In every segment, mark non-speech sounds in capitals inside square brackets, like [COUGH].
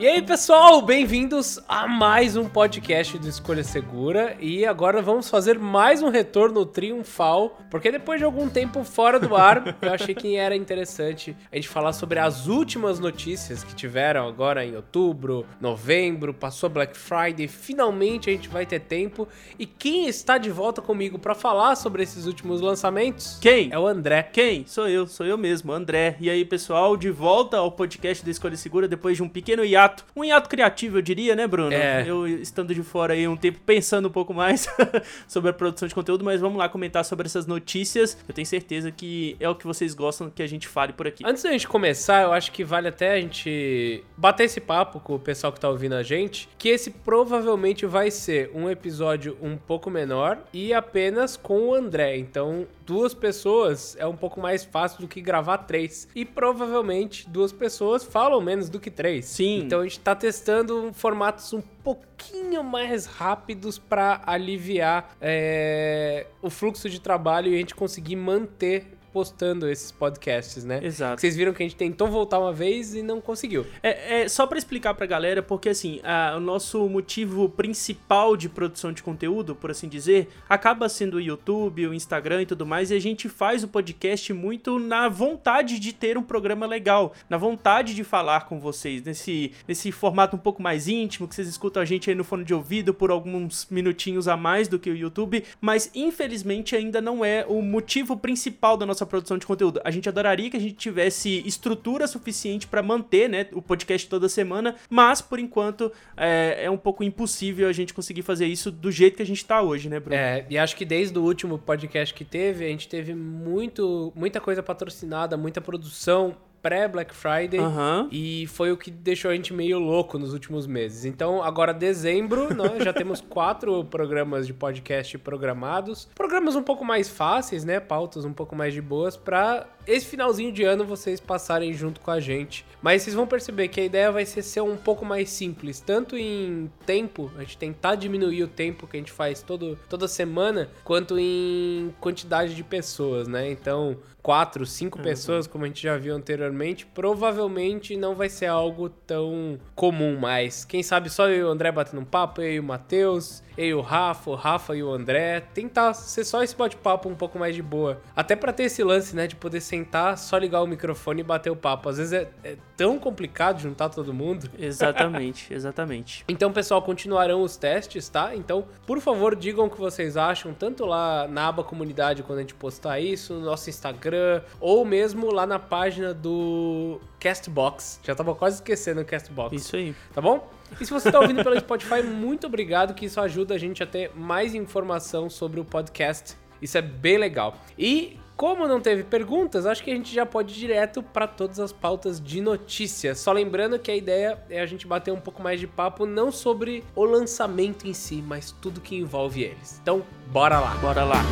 E aí, pessoal, bem-vindos a mais um podcast do Escolha Segura. E agora vamos fazer mais um retorno triunfal, porque depois de algum tempo fora do ar, [LAUGHS] eu achei que era interessante a gente falar sobre as últimas notícias que tiveram agora em outubro, novembro, passou Black Friday, finalmente a gente vai ter tempo. E quem está de volta comigo para falar sobre esses últimos lançamentos? Quem? É o André. Quem? Sou eu, sou eu mesmo, André. E aí, pessoal, de volta ao podcast do Escolha Segura depois de um pequeno hiato hiato. Um hiato criativo, eu diria, né, Bruno? É. Eu estando de fora aí um tempo pensando um pouco mais [LAUGHS] sobre a produção de conteúdo, mas vamos lá comentar sobre essas notícias. Eu tenho certeza que é o que vocês gostam que a gente fale por aqui. Antes da gente começar, eu acho que vale até a gente bater esse papo com o pessoal que tá ouvindo a gente, que esse provavelmente vai ser um episódio um pouco menor e apenas com o André. Então, duas pessoas é um pouco mais fácil do que gravar três. E provavelmente duas pessoas falam menos do que três. Sim. Então a gente tá testando formatos um pouquinho mais rápidos para aliviar é, o fluxo de trabalho e a gente conseguir manter postando esses podcasts, né? Exato. Vocês viram que a gente tentou voltar uma vez e não conseguiu. É, é só para explicar pra galera, porque assim, a, o nosso motivo principal de produção de conteúdo, por assim dizer, acaba sendo o YouTube, o Instagram e tudo mais, e a gente faz o podcast muito na vontade de ter um programa legal, na vontade de falar com vocês, nesse, nesse formato um pouco mais íntimo, que vocês escutam a gente aí no fone de ouvido por alguns minutinhos a mais do que o YouTube, mas infelizmente ainda não é o motivo principal da nossa nossa produção de conteúdo. A gente adoraria que a gente tivesse estrutura suficiente para manter, né, o podcast toda semana, mas por enquanto é, é, um pouco impossível a gente conseguir fazer isso do jeito que a gente tá hoje, né, Bruno? É, e acho que desde o último podcast que teve, a gente teve muito, muita coisa patrocinada, muita produção pré-Black Friday uhum. e foi o que deixou a gente meio louco nos últimos meses. Então, agora dezembro, [LAUGHS] nós já temos quatro programas de podcast programados. Programas um pouco mais fáceis, né? Pautas um pouco mais de boas para esse finalzinho de ano vocês passarem junto com a gente. Mas vocês vão perceber que a ideia vai ser ser um pouco mais simples, tanto em tempo, a gente tentar diminuir o tempo que a gente faz todo, toda semana, quanto em quantidade de pessoas, né? Então, quatro, cinco uhum. pessoas, como a gente já viu anteriormente, provavelmente não vai ser algo tão comum mais. Quem sabe só eu e o André batendo um papo, eu e o Matheus, eu e o Rafa, o Rafa e o André. Tentar ser só esse bate-papo um pouco mais de boa. Até para ter esse lance, né, de poder sentar, só ligar o microfone e bater o papo. Às vezes é, é tão complicado juntar todo mundo. [LAUGHS] Exatamente, exatamente. Então, pessoal, continuarão os testes, tá? Então, por favor, digam o que vocês acham, tanto lá na aba comunidade quando a gente postar isso, no nosso Instagram, ou mesmo lá na página do Castbox. Já tava quase esquecendo o Castbox. Isso aí. Tá bom? E se você está ouvindo pelo Spotify, muito obrigado, que isso ajuda a gente a ter mais informação sobre o podcast. Isso é bem legal. E como não teve perguntas, acho que a gente já pode ir direto para todas as pautas de notícias. Só lembrando que a ideia é a gente bater um pouco mais de papo não sobre o lançamento em si, mas tudo que envolve eles. Então, bora lá. Bora lá.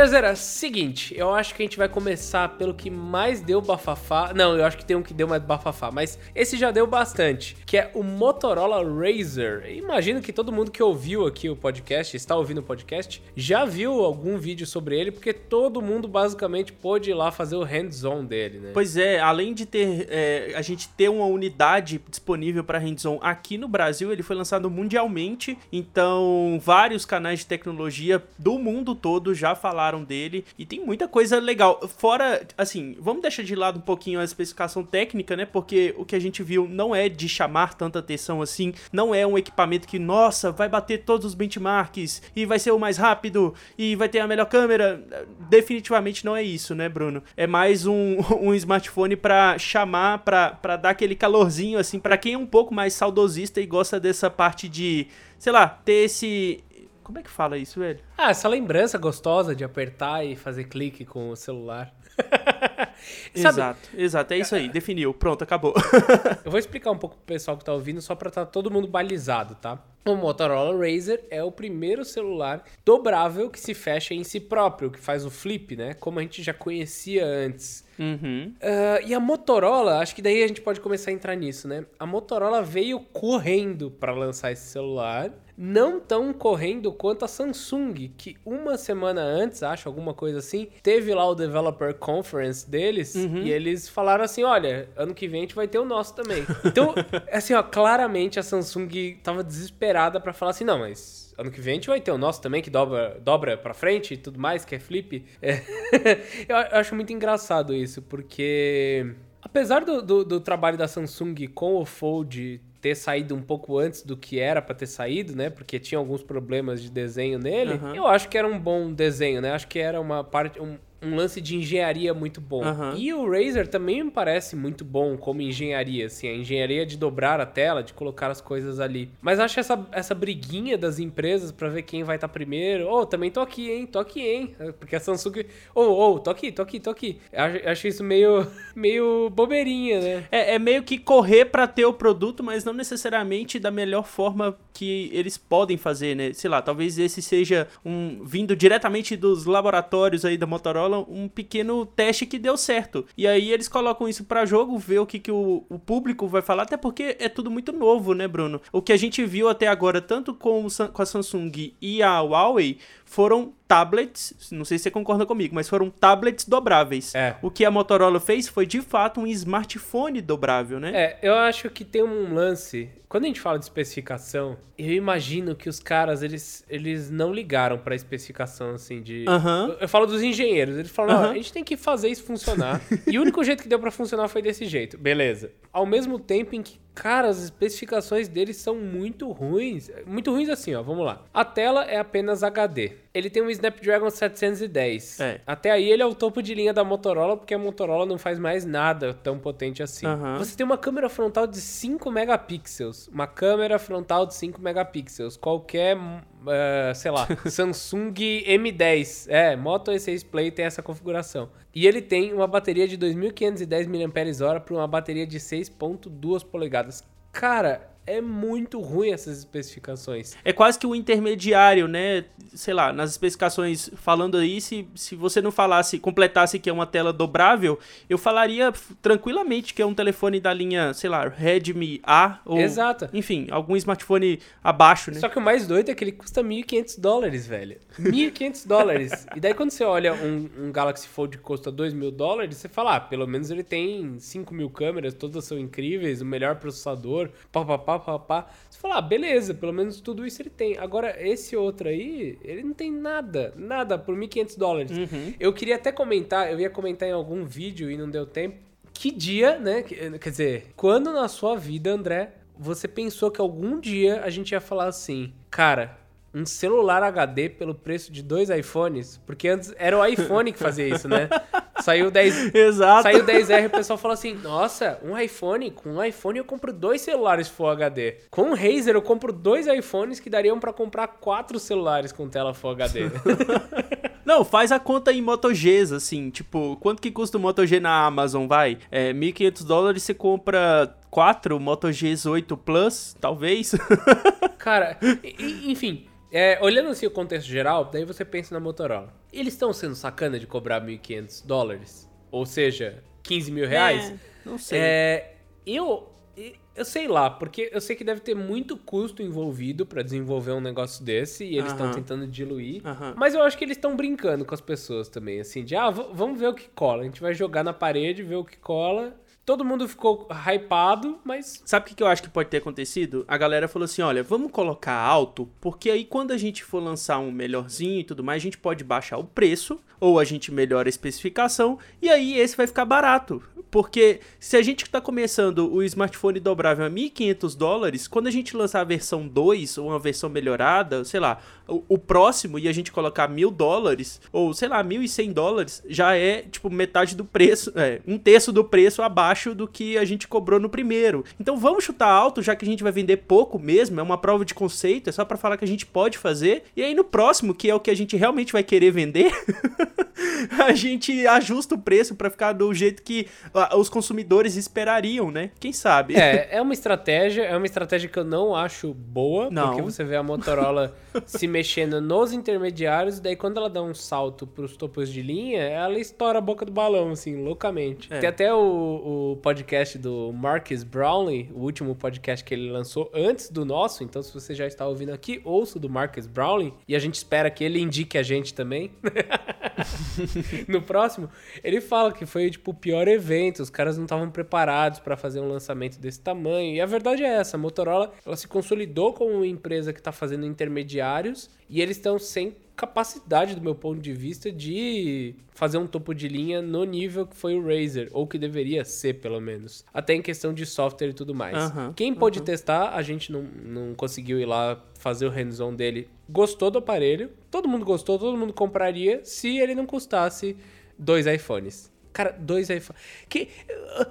Andrezera, seguinte, eu acho que a gente vai começar pelo que mais deu bafafá. Não, eu acho que tem um que deu mais bafafá, mas esse já deu bastante, que é o Motorola Razr. Imagino que todo mundo que ouviu aqui o podcast, está ouvindo o podcast, já viu algum vídeo sobre ele, porque todo mundo basicamente pôde ir lá fazer o hands-on dele, né? Pois é, além de ter é, a gente ter uma unidade disponível para hands-on aqui no Brasil, ele foi lançado mundialmente, então vários canais de tecnologia do mundo todo já falaram dele e tem muita coisa legal. Fora, assim, vamos deixar de lado um pouquinho a especificação técnica, né? Porque o que a gente viu não é de chamar tanta atenção assim, não é um equipamento que, nossa, vai bater todos os benchmarks e vai ser o mais rápido e vai ter a melhor câmera. Definitivamente não é isso, né, Bruno? É mais um, [LAUGHS] um smartphone para chamar, para dar aquele calorzinho, assim, para quem é um pouco mais saudosista e gosta dessa parte de, sei lá, ter esse como é que fala isso, velho? Ah, essa lembrança gostosa de apertar e fazer clique com o celular. [LAUGHS] exato, exato, é isso aí, definiu, pronto, acabou. [LAUGHS] eu vou explicar um pouco pro pessoal que tá ouvindo, só pra estar tá todo mundo balizado, tá? O Motorola Razr é o primeiro celular dobrável que se fecha em si próprio, que faz o flip, né? Como a gente já conhecia antes. Uhum. Uh, e a Motorola, acho que daí a gente pode começar a entrar nisso, né? A Motorola veio correndo para lançar esse celular não tão correndo quanto a Samsung, que uma semana antes, acho, alguma coisa assim, teve lá o Developer Conference deles uhum. e eles falaram assim: olha, ano que vem a gente vai ter o nosso também. Então, [LAUGHS] assim, ó, claramente a Samsung tava desesperada para falar assim: não, mas ano que vem a gente vai ter o nosso também, que dobra, dobra pra frente e tudo mais, que é flip. É. [LAUGHS] eu acho muito engraçado isso, porque. Apesar do, do, do, trabalho da Samsung com o Fold ter saído um pouco antes do que era para ter saído, né? Porque tinha alguns problemas de desenho nele. Uhum. Eu acho que era um bom desenho, né? Acho que era uma parte, um, um lance de engenharia muito bom. Uhum. E o Razer também me parece muito bom como engenharia, assim, a engenharia de dobrar a tela, de colocar as coisas ali. Mas acho essa, essa briguinha das empresas para ver quem vai estar tá primeiro. Ô, oh, também tô aqui, hein? Tô aqui, hein? Porque a Samsung. Ô, oh, ô, oh, tô aqui, tô aqui, tô aqui. Acho, acho isso meio, [LAUGHS] meio bobeirinha, né? É, é meio que correr para ter o produto, mas não necessariamente da melhor forma que eles podem fazer, né? Sei lá, talvez esse seja um vindo diretamente dos laboratórios aí da Motorola um pequeno teste que deu certo. E aí eles colocam isso para jogo, ver o que, que o, o público vai falar, até porque é tudo muito novo, né, Bruno? O que a gente viu até agora, tanto com, com a Samsung e a Huawei, foram tablets, não sei se você concorda comigo, mas foram tablets dobráveis. É. O que a Motorola fez foi de fato um smartphone dobrável, né? É, eu acho que tem um lance. Quando a gente fala de especificação, eu imagino que os caras eles, eles não ligaram para especificação assim de. Uhum. Eu, eu, falo dos engenheiros, eles falam, uhum. a gente tem que fazer isso funcionar. e o único jeito que deu para funcionar foi desse jeito. Beleza. Ao mesmo tempo em que Cara, as especificações deles são muito ruins. Muito ruins assim, ó. Vamos lá. A tela é apenas HD. Ele tem um Snapdragon 710. É. Até aí ele é o topo de linha da Motorola, porque a Motorola não faz mais nada tão potente assim. Uhum. Você tem uma câmera frontal de 5 megapixels. Uma câmera frontal de 5 megapixels. Qualquer Uh, sei lá, [LAUGHS] Samsung M10. É, Moto E6 Play tem essa configuração. E ele tem uma bateria de 2.510 mAh para uma bateria de 6.2 polegadas. Cara, é muito ruim essas especificações. É quase que um intermediário, né? Sei lá, nas especificações falando aí, se, se você não falasse, completasse que é uma tela dobrável, eu falaria tranquilamente que é um telefone da linha, sei lá, Redmi A ou. Exato. Enfim, algum smartphone abaixo, né? Só que o mais doido é que ele custa 1.500 dólares, velho. 1.500 dólares. [LAUGHS] E daí quando você olha um, um Galaxy Fold que custa 2 mil dólares, você fala, ah, pelo menos ele tem 5 mil câmeras, todas são incríveis, o melhor processador, papapá pá, Você fala, ah, beleza, pelo menos tudo isso ele tem. Agora, esse outro aí, ele não tem nada, nada por 1.500 dólares. Uhum. Eu queria até comentar, eu ia comentar em algum vídeo e não deu tempo. Que dia, né? Quer dizer, quando na sua vida, André, você pensou que algum dia a gente ia falar assim, cara, um celular HD pelo preço de dois iPhones, porque antes era o iPhone que fazia isso, né? [LAUGHS] Saiu 10, [LAUGHS] Exato. Saiu 10R, o pessoal falou assim: "Nossa, um iPhone, com um iPhone eu compro dois celulares Full HD. Com um Razer eu compro dois iPhones que dariam para comprar quatro celulares com tela Full HD". [LAUGHS] Não, faz a conta em Moto Gs, assim, tipo, quanto que custa o Moto G na Amazon, vai? É, 1.500 dólares você compra quatro Moto Gs8 Plus, talvez. Cara, [LAUGHS] enfim, é, olhando assim o contexto geral, daí você pensa na Motorola. Eles estão sendo sacana de cobrar 1.500 dólares? Ou seja, 15 mil reais? É, não sei. É, eu, eu sei lá, porque eu sei que deve ter muito custo envolvido para desenvolver um negócio desse e eles estão tentando diluir. Mas eu acho que eles estão brincando com as pessoas também, assim, de ah, vamos ver o que cola. A gente vai jogar na parede, ver o que cola Todo mundo ficou hypado, mas. Sabe o que, que eu acho que pode ter acontecido? A galera falou assim: olha, vamos colocar alto, porque aí quando a gente for lançar um melhorzinho e tudo mais, a gente pode baixar o preço, ou a gente melhora a especificação, e aí esse vai ficar barato. Porque se a gente está começando o smartphone dobrável a 1.500 dólares, quando a gente lançar a versão 2 ou uma versão melhorada, sei lá, o, o próximo e a gente colocar mil dólares, ou sei lá, 1.100 dólares, já é tipo metade do preço, é, um terço do preço abaixo do que a gente cobrou no primeiro. Então vamos chutar alto, já que a gente vai vender pouco mesmo, é uma prova de conceito, é só para falar que a gente pode fazer. E aí no próximo, que é o que a gente realmente vai querer vender. [LAUGHS] a gente ajusta o preço para ficar do jeito que os consumidores esperariam, né? Quem sabe? É, [LAUGHS] é uma estratégia, é uma estratégia que eu não acho boa, Não. porque você vê a Motorola [LAUGHS] se mexendo nos intermediários, e daí quando ela dá um salto pros topos de linha, ela estoura a boca do balão, assim, loucamente. É. Tem até o, o podcast do Marcus Brownlee, o último podcast que ele lançou antes do nosso, então se você já está ouvindo aqui, ouça o do Marcus Brownlee, e a gente espera que ele indique a gente também. [LAUGHS] no próximo, ele fala que foi tipo o pior evento, os caras não estavam preparados para fazer um lançamento desse tamanho. E a verdade é essa, a Motorola, ela se consolidou como uma empresa que está fazendo intermediários e eles estão sem capacidade do meu ponto de vista de fazer um topo de linha no nível que foi o Razer, ou que deveria ser pelo menos. Até em questão de software e tudo mais. Aham, Quem pôde testar, a gente não, não conseguiu ir lá fazer o hands-on dele. Gostou do aparelho, todo mundo gostou, todo mundo compraria se ele não custasse dois iPhones. Cara, dois iPhones. Que,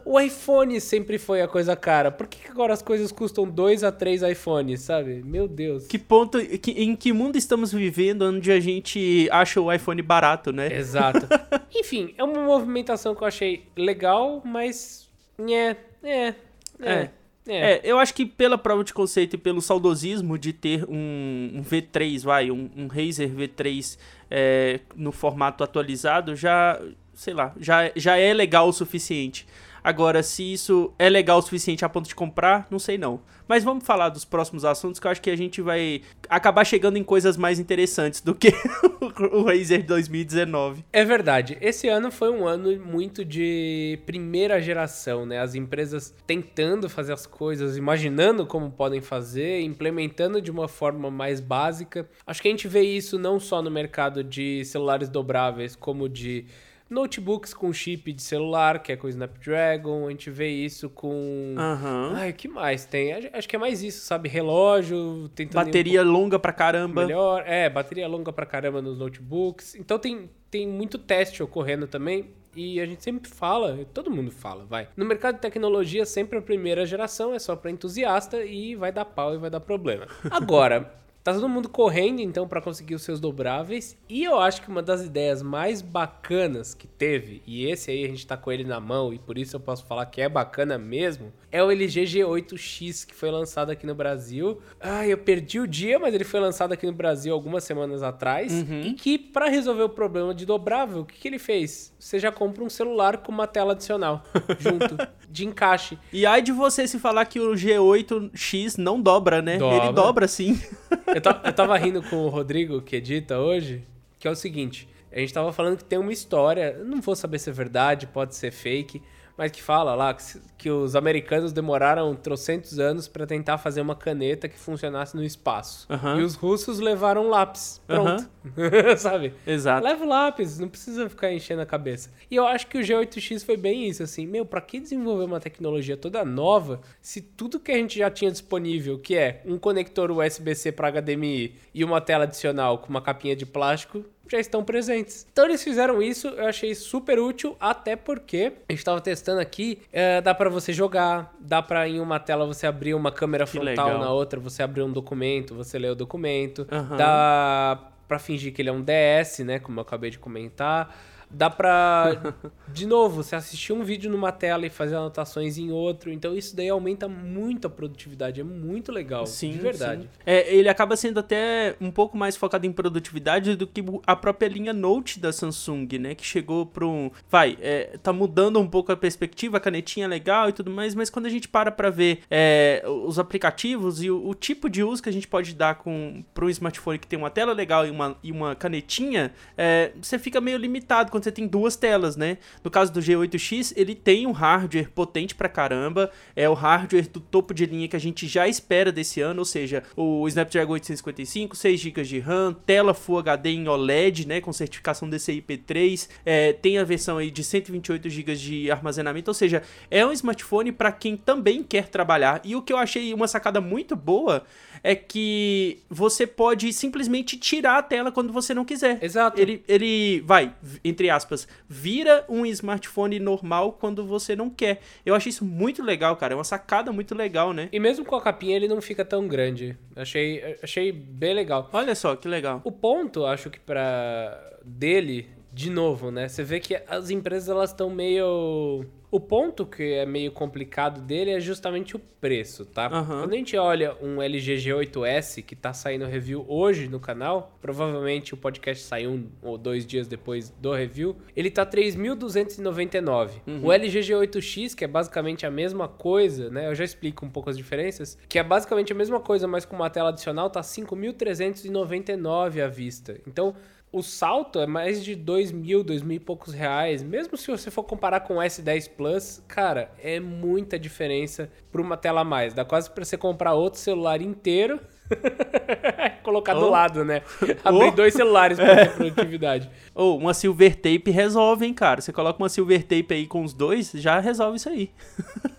o iPhone sempre foi a coisa cara. Por que, agora as coisas custam dois a três iPhones, sabe? Meu Deus. Que ponto, que- em que mundo estamos vivendo onde a gente acha o iPhone barato, né? Exato. [LAUGHS] Enfim, é uma movimentação que eu achei legal, mas. É, é, é. é. É, eu acho que pela prova de conceito e pelo saudosismo de ter um, um V3, vai, um, um Razer V3 é, no formato atualizado, já, sei lá, já, já é legal o suficiente. Agora, se isso é legal o suficiente a ponto de comprar, não sei não. Mas vamos falar dos próximos assuntos que eu acho que a gente vai acabar chegando em coisas mais interessantes do que [LAUGHS] o Razer 2019. É verdade. Esse ano foi um ano muito de primeira geração, né? As empresas tentando fazer as coisas, imaginando como podem fazer, implementando de uma forma mais básica. Acho que a gente vê isso não só no mercado de celulares dobráveis, como de notebooks com chip de celular, que é com o Snapdragon. A gente vê isso com. Aham. Ai, o que mais tem? Acho- que é mais isso, sabe? Relógio, tentando. ir um Bateria longa pra caramba. Melhor, é, bateria longa pra caramba nos notebooks. Então tem, tem muito teste ocorrendo também. E a gente sempre fala, todo mundo fala, vai. No mercado de tecnologia, sempre a primeira geração é só pra entusiasta e vai dar pau e vai dar problema. [LAUGHS] Agora, tá todo mundo correndo então pra conseguir os seus dobráveis. E eu acho que uma das ideias mais bacanas que teve, e esse aí a gente tá com ele na mão e por isso eu posso falar que é bacana mesmo, é o LG G8X que foi lançado aqui no Brasil. Ah, eu perdi o dia, mas ele foi lançado aqui no Brasil algumas semanas atrás. E que, pra resolver o problema de dobrável, o que, que ele fez? Você já compra um celular com uma tela adicional [LAUGHS] junto, de encaixe. E ai de você se falar que o G8X não dobra, né? Dobra. Ele dobra sim. [LAUGHS] Eu, ta- eu tava rindo com o Rodrigo, que edita hoje, que é o seguinte: a gente tava falando que tem uma história, não vou saber se é verdade, pode ser fake, mas que fala lá que, que os americanos demoraram trocentos anos pra tentar fazer uma caneta que funcionasse no espaço. E os russos levaram um lápis. Pronto. [LAUGHS] Sabe? Exato. Leva o lápis, não precisa ficar enchendo a cabeça. E eu acho que o G8X foi bem isso, assim, meu, pra que desenvolver uma tecnologia toda nova se tudo que a gente já tinha disponível, que é um conector USB-C para HDMI e uma tela adicional com uma capinha de plástico, já estão presentes. Então eles fizeram isso, eu achei super útil, até porque a gente tava testando aqui, é, dá pra você jogar, dá pra em uma tela você abrir uma câmera Que frontal, legal. na outra você abrir um documento, você lê o documento, Aham. dá pra fingir que ele é um DS, né, como eu acabei de comentar. Dá pra, [LAUGHS] de novo, você assistir um vídeo numa tela e fazer anotações em outro. Então isso daí aumenta muito a produtividade. É muito legal, Sim, de verdade. sim. É, ele acaba sendo até um pouco mais focado em produtividade do que a própria linha Note da Samsung, né? Que chegou para um. Vai, é, tá mudando um pouco a perspectiva, a canetinha é legal e tudo mais, mas quando a gente para pra ver é, os aplicativos e o, o tipo de uso que a gente pode dar com para um smartphone que tem uma tela legal e uma, e uma canetinha, é, você fica meio limitado quando você tem duas telas, né? No caso do G8X, ele tem um hardware potente pra caramba, é o hardware do topo de linha que a gente já espera desse ano, ou seja, o Snapdragon 855, 6 GB de RAM, tela Full HD em OLED, né, com certificação DCI-P3, é, tem a versão aí de 128 GB de armazenamento, ou seja, é um smartphone para quem também quer trabalhar. E o que eu achei uma sacada muito boa é que você pode simplesmente tirar a tela quando você não quiser. Exato. Ele, ele vai, entre aspas, vira um smartphone normal quando você não quer. Eu achei isso muito legal, cara. É uma sacada muito legal, né? E mesmo com a capinha ele não fica tão grande. Achei, achei bem legal. Olha só, que legal. O ponto, acho que pra dele de novo, né? Você vê que as empresas elas estão meio o ponto que é meio complicado dele é justamente o preço, tá? Uhum. Quando a gente olha um LG G8S que tá saindo review hoje no canal, provavelmente o podcast saiu um ou dois dias depois do review, ele tá 3.299. Uhum. O LG G8X, que é basicamente a mesma coisa, né? Eu já explico um pouco as diferenças, que é basicamente a mesma coisa, mas com uma tela adicional, tá 5.399 à vista. Então, o salto é mais de 2 mil, 2 mil e poucos reais. Mesmo se você for comparar com o S10 Plus, cara, é muita diferença para uma tela a mais. Dá quase para você comprar outro celular inteiro. [LAUGHS] Colocar oh. do lado, né? [LAUGHS] Abrir oh. dois celulares para ter produtividade. Ou oh, uma silver tape resolve, hein, cara? Você coloca uma silver tape aí com os dois, já resolve isso aí.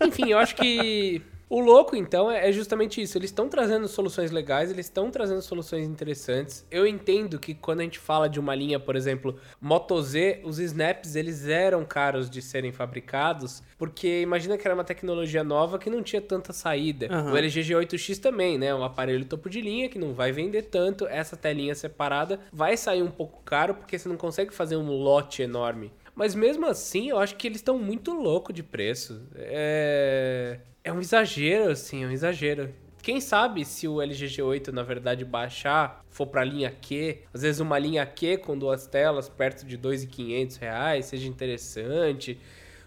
Enfim, eu acho que [LAUGHS] o louco, então, é justamente isso. Eles estão trazendo soluções legais, eles estão trazendo soluções interessantes. Eu entendo que quando a gente fala de uma linha, por exemplo, Moto Z, os snaps eles eram caros de serem fabricados, porque imagina que era uma tecnologia nova que não tinha tanta saída. Uhum. O LG G8X também, né? Um aparelho topo de linha que não vai vender tanto. Essa telinha separada vai sair um pouco caro porque você não consegue fazer um lote enorme. Mas mesmo assim, eu acho que eles estão muito louco de preço. É é um exagero, assim, é um exagero. Quem sabe se o LG G8 na verdade baixar, for para linha Q, às vezes uma linha Q com duas telas perto de 2.500 reais, seja interessante.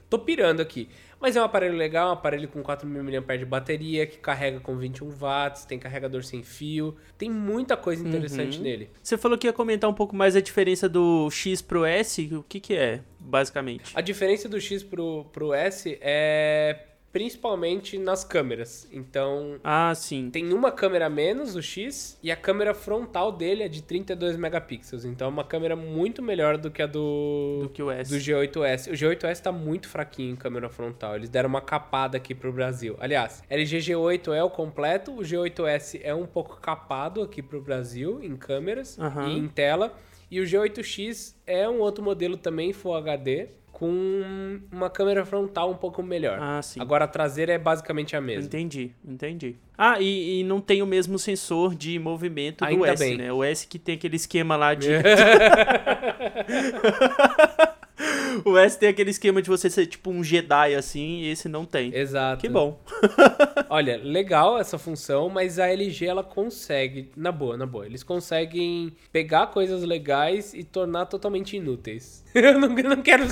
Tô pirando aqui. Mas é um aparelho legal, um aparelho com 4.000 mAh de bateria, que carrega com 21 watts, tem carregador sem fio, tem muita coisa interessante uhum. nele. Você falou que ia comentar um pouco mais a diferença do X pro S, o que que é, basicamente? A diferença do X pro, pro S é principalmente nas câmeras. Então, ah, sim. Tem uma câmera menos, o X, e a câmera frontal dele é de 32 megapixels. Então, é uma câmera muito melhor do que a do do que o S. Do G8S. O G8S tá muito fraquinho em câmera frontal. Eles deram uma capada aqui pro Brasil. Aliás, LG G8 é o completo, o G8S é um pouco capado aqui pro Brasil em câmeras uhum. e em tela. E o G8X é um outro modelo também Full HD com uma câmera frontal um pouco melhor. Ah, sim. Agora a traseira é basicamente a mesma. Entendi, entendi. Ah, e, e não tem o mesmo sensor de movimento Ainda do S, bem. né? O S que tem aquele esquema lá de... [LAUGHS] [LAUGHS] [LAUGHS] o S tem aquele esquema de você ser tipo um Jedi assim, e esse não tem. Exato. Que bom. [LAUGHS] Olha, legal essa função, mas a LG ela consegue, na boa, na boa, eles conseguem pegar coisas legais e tornar totalmente inúteis. [LAUGHS] Eu não, não quero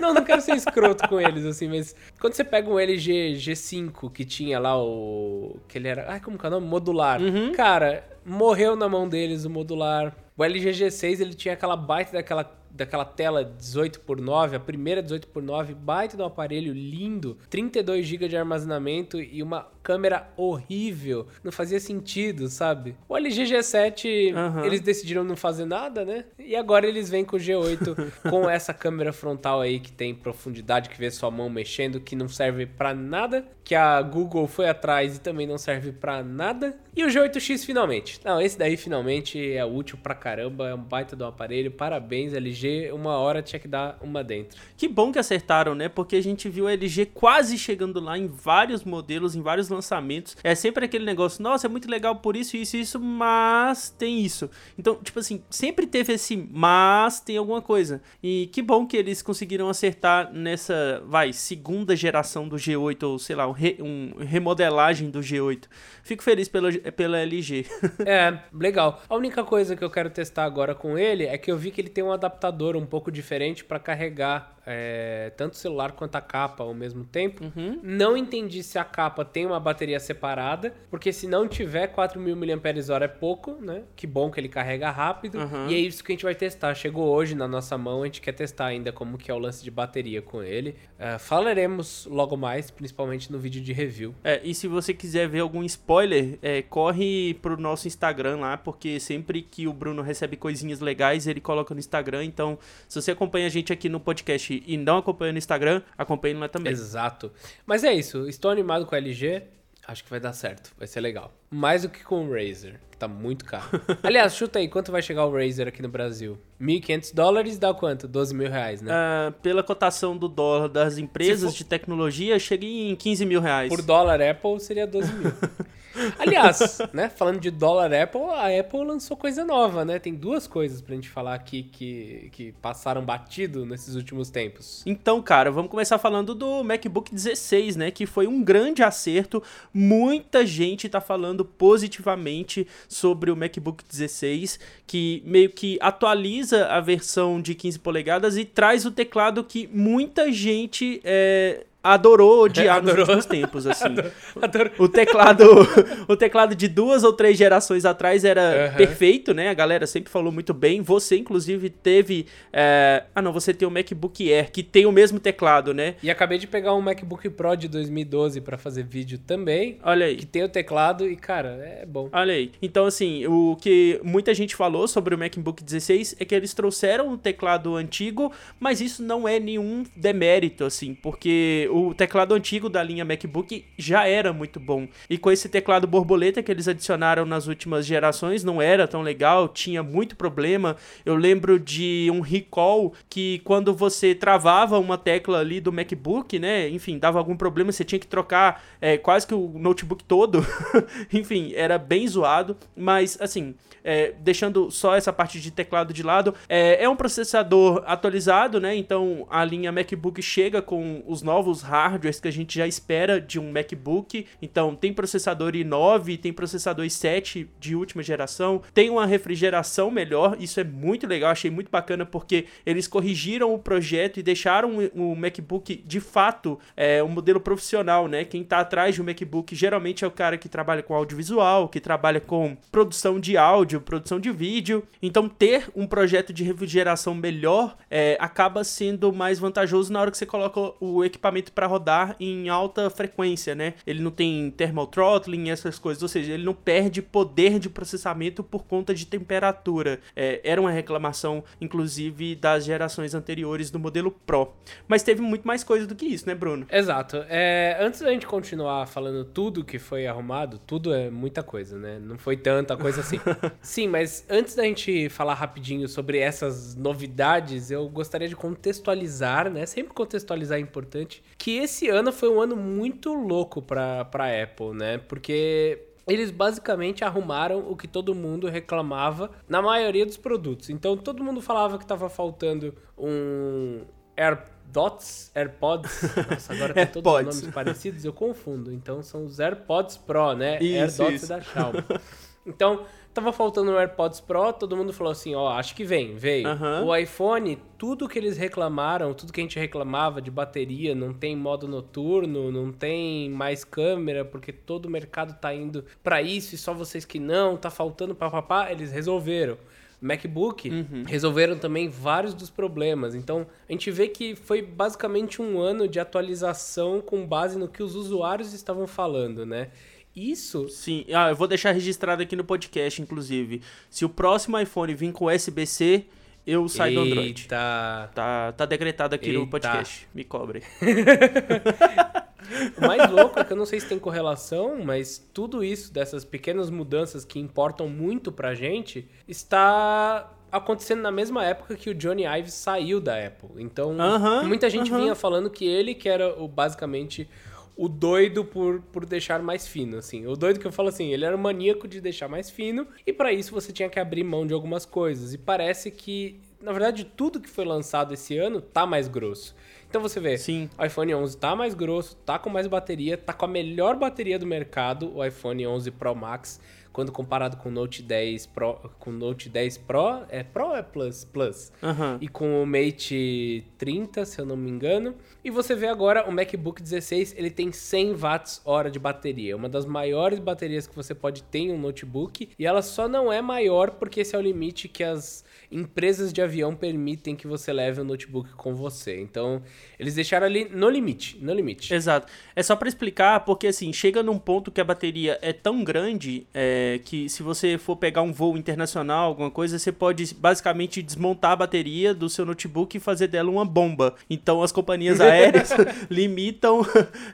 não, não quero ser escroto com eles assim, mas quando você pega um LG G5 que tinha lá o que ele era, ai como que é o nome? Modular. Uhum. Cara, morreu na mão deles o modular. O LG G6 ele tinha aquela baita daquela daquela tela 18 por 9, a primeira 18 por 9, baita de um aparelho lindo, 32 GB de armazenamento e uma câmera horrível. Não fazia sentido, sabe? O LG G7, uhum. eles decidiram não fazer nada, né? E agora eles vêm com o G8 [LAUGHS] com essa câmera frontal aí que tem profundidade, que vê sua mão mexendo, que não serve para nada, que a Google foi atrás e também não serve para nada. E o G8X finalmente. Não, esse daí finalmente é útil pra caramba, é um baita do aparelho. Parabéns, LG. Uma hora tinha que dar uma dentro. Que bom que acertaram, né? Porque a gente viu a LG quase chegando lá em vários modelos, em vários lançamentos. É sempre aquele negócio, nossa, é muito legal por isso, isso, isso, mas tem isso. Então, tipo assim, sempre teve esse mas tem alguma coisa. E que bom que eles conseguiram acertar nessa, vai, segunda geração do G8, ou sei lá, um, re, um remodelagem do G8. Fico feliz pela, pela LG. [LAUGHS] é, legal. A única coisa que eu quero testar agora com ele é que eu vi que ele tem um adaptador um pouco diferente para carregar é, tanto o celular quanto a capa ao mesmo tempo. Uhum. Não entendi se a capa tem uma bateria separada, porque se não tiver 4.000 mAh é pouco, né? Que bom que ele carrega rápido. Uhum. E é isso que a gente vai testar. Chegou hoje na nossa mão, a gente quer testar ainda como que é o lance de bateria com ele. Uh, falaremos logo mais, principalmente no vídeo de review. É, e se você quiser ver algum spoiler, é, corre pro nosso Instagram lá, porque sempre que o Bruno recebe coisinhas legais, ele coloca no Instagram. Então, se você acompanha a gente aqui no podcast e não acompanha no Instagram, acompanhe lá também. Exato. Mas é isso, estou animado com a LG. Acho que vai dar certo, vai ser legal. Mais do que com o Razer, que tá muito caro. [LAUGHS] Aliás, chuta aí, quanto vai chegar o Razer aqui no Brasil? 1.500 dólares dá quanto? 12 mil reais, né? Uh, pela cotação do dólar das empresas for... de tecnologia, chega em 15 mil reais. Por dólar Apple seria 12 mil. [LAUGHS] Aliás, né, falando de dólar Apple, a Apple lançou coisa nova, né? Tem duas coisas pra gente falar aqui que, que passaram batido nesses últimos tempos. Então, cara, vamos começar falando do MacBook 16, né, que foi um grande acerto. Muita gente tá falando positivamente sobre o MacBook 16, que meio que atualiza a versão de 15 polegadas e traz o teclado que muita gente é, adorou odiar [LAUGHS] adorou. nos últimos tempos, assim. Adorou. O teclado, [LAUGHS] o teclado de duas ou três gerações atrás era uhum. perfeito, né? A galera sempre falou muito bem. Você, inclusive, teve... É... Ah, não, você tem o MacBook Air, que tem o mesmo teclado, né? E acabei de pegar um MacBook Pro de 2012 para fazer vídeo também. Olha aí. Que tem o teclado e, cara, é bom. Olha aí. Então, assim, o que muita gente falou sobre o MacBook 16 é que eles trouxeram um teclado antigo, mas isso não é nenhum demérito, assim, porque o teclado antigo da linha MacBook já era muito bom. E com esse teclado borboleta que eles adicionaram nas últimas gerações, não era tão legal, tinha muito problema. Eu lembro de um recall que quando você travava uma tecla ali do MacBook, né, enfim, dava algum problema, você tinha que trocar é, quase que o notebook todo. [LAUGHS] enfim, era bem zoado, mas assim, é, deixando só essa parte de teclado de lado, é, é um processador atualizado, né? Então a linha MacBook chega com os novos hardwares que a gente já espera de um MacBook. Então tem processador i9, tem processador i7 de última geração, tem uma refrigeração melhor, isso é muito legal, achei muito bacana porque eles corrigiram o projeto e deixaram o MacBook de fato é, um modelo profissional, né? Quem tá atrás de um MacBook geralmente é o cara que trabalha com audiovisual, que trabalha com produção de áudio produção de vídeo. Então, ter um projeto de refrigeração melhor é, acaba sendo mais vantajoso na hora que você coloca o equipamento para rodar em alta frequência, né? Ele não tem thermal throttling, essas coisas, ou seja, ele não perde poder de processamento por conta de temperatura. É, era uma reclamação, inclusive, das gerações anteriores do modelo Pro. Mas teve muito mais coisa do que isso, né, Bruno? Exato. É, antes da gente continuar falando tudo que foi arrumado, tudo é muita coisa, né? Não foi tanta coisa assim. [LAUGHS] Sim, mas antes da gente falar rapidinho sobre essas novidades, eu gostaria de contextualizar, né? Sempre contextualizar é importante, que esse ano foi um ano muito louco para para Apple, né? Porque eles basicamente arrumaram o que todo mundo reclamava na maioria dos produtos. Então todo mundo falava que estava faltando um AirDots, AirPods. [LAUGHS] Nossa, agora tem todos os nomes parecidos, eu confundo. Então são os AirPods Pro, né? Isso, AirDots isso. da Xiaomi. [LAUGHS] Então, tava faltando o AirPods Pro, todo mundo falou assim, ó, acho que vem, veio. Uhum. O iPhone, tudo que eles reclamaram, tudo que a gente reclamava de bateria, não tem modo noturno, não tem mais câmera, porque todo o mercado tá indo para isso e só vocês que não, tá faltando papapá, eles resolveram. MacBook uhum. resolveram também vários dos problemas. Então, a gente vê que foi basicamente um ano de atualização com base no que os usuários estavam falando, né? Isso. Sim, ah, eu vou deixar registrado aqui no podcast, inclusive. Se o próximo iPhone vir com USB-C, eu saio Eita. do Android. Tá, tá decretado aqui Eita. no podcast. Me cobre. [LAUGHS] o mais louco é que eu não sei se tem correlação, mas tudo isso, dessas pequenas mudanças que importam muito pra gente, está acontecendo na mesma época que o Johnny Ives saiu da Apple. Então, uh -huh, muita gente uh -huh. vinha falando que ele que era o, basicamente o doido por, por deixar mais fino, assim. O doido que eu falo assim, ele era maníaco de deixar mais fino e para isso você tinha que abrir mão de algumas coisas. E parece que, na verdade, tudo que foi lançado esse ano tá mais grosso. Então você vê, Sim. o iPhone 11 tá mais grosso, tá com mais bateria, tá com a melhor bateria do mercado, o iPhone 11 Pro Max quando comparado com o Note 10 Pro, com Note 10 Pro, é Pro ou é Plus? Plus. Uhum. E com o Mate 30, se eu não me engano. E você vê agora o MacBook 16, ele tem 100 watts hora de bateria, uma das maiores baterias que você pode ter em um notebook, e ela só não é maior porque esse é o limite que as empresas de avião permitem que você leve o notebook com você. Então, eles deixaram ali no limite, no limite. Exato. É só para explicar, porque assim, chega num ponto que a bateria é tão grande é, que se você for pegar um voo internacional, alguma coisa, você pode basicamente desmontar a bateria do seu notebook e fazer dela uma bomba. Então, as companhias aéreas [LAUGHS] limitam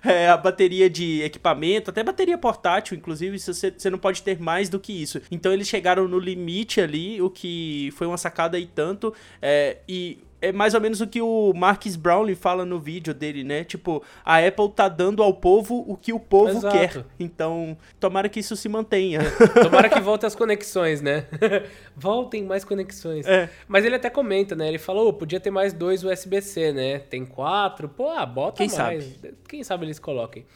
é, a bateria de equipamento, até bateria portátil, inclusive, você, você não pode ter mais do que isso. Então, eles chegaram no limite ali, o que foi uma sacada e tanto. É, e é mais ou menos o que o Marcus Brownlee fala no vídeo dele, né? Tipo, a Apple tá dando ao povo o que o povo Exato. quer. Então, tomara que isso se mantenha. Tomara que volte as conexões, né? [LAUGHS] Voltem mais conexões. É. Mas ele até comenta, né? Ele falou, "Ô, podia ter mais dois USB-C, né? Tem quatro. Pô, ah, bota Quem mais. Quem sabe eles coloquem.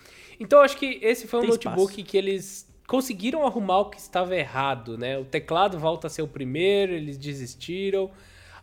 Então, acho que esse foi um Tem notebook espaço. que eles conseguiram arrumar o que estava errado, né? O teclado volta a ser o primeiro, eles desistiram.